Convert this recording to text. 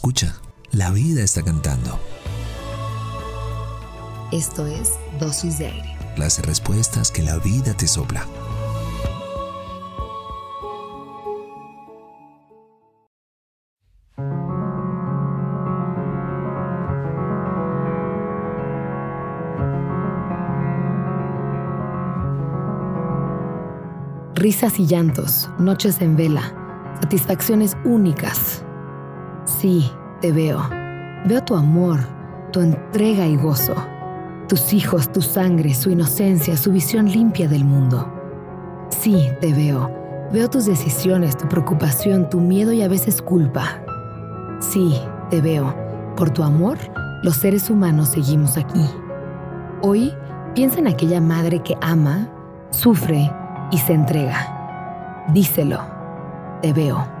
Escucha, la vida está cantando. Esto es Dosis de Aire. Las respuestas que la vida te sopla. Risas y llantos, noches en vela, satisfacciones únicas. Sí, te veo. Veo tu amor, tu entrega y gozo. Tus hijos, tu sangre, su inocencia, su visión limpia del mundo. Sí, te veo. Veo tus decisiones, tu preocupación, tu miedo y a veces culpa. Sí, te veo. Por tu amor, los seres humanos seguimos aquí. Hoy, piensa en aquella madre que ama, sufre y se entrega. Díselo, te veo.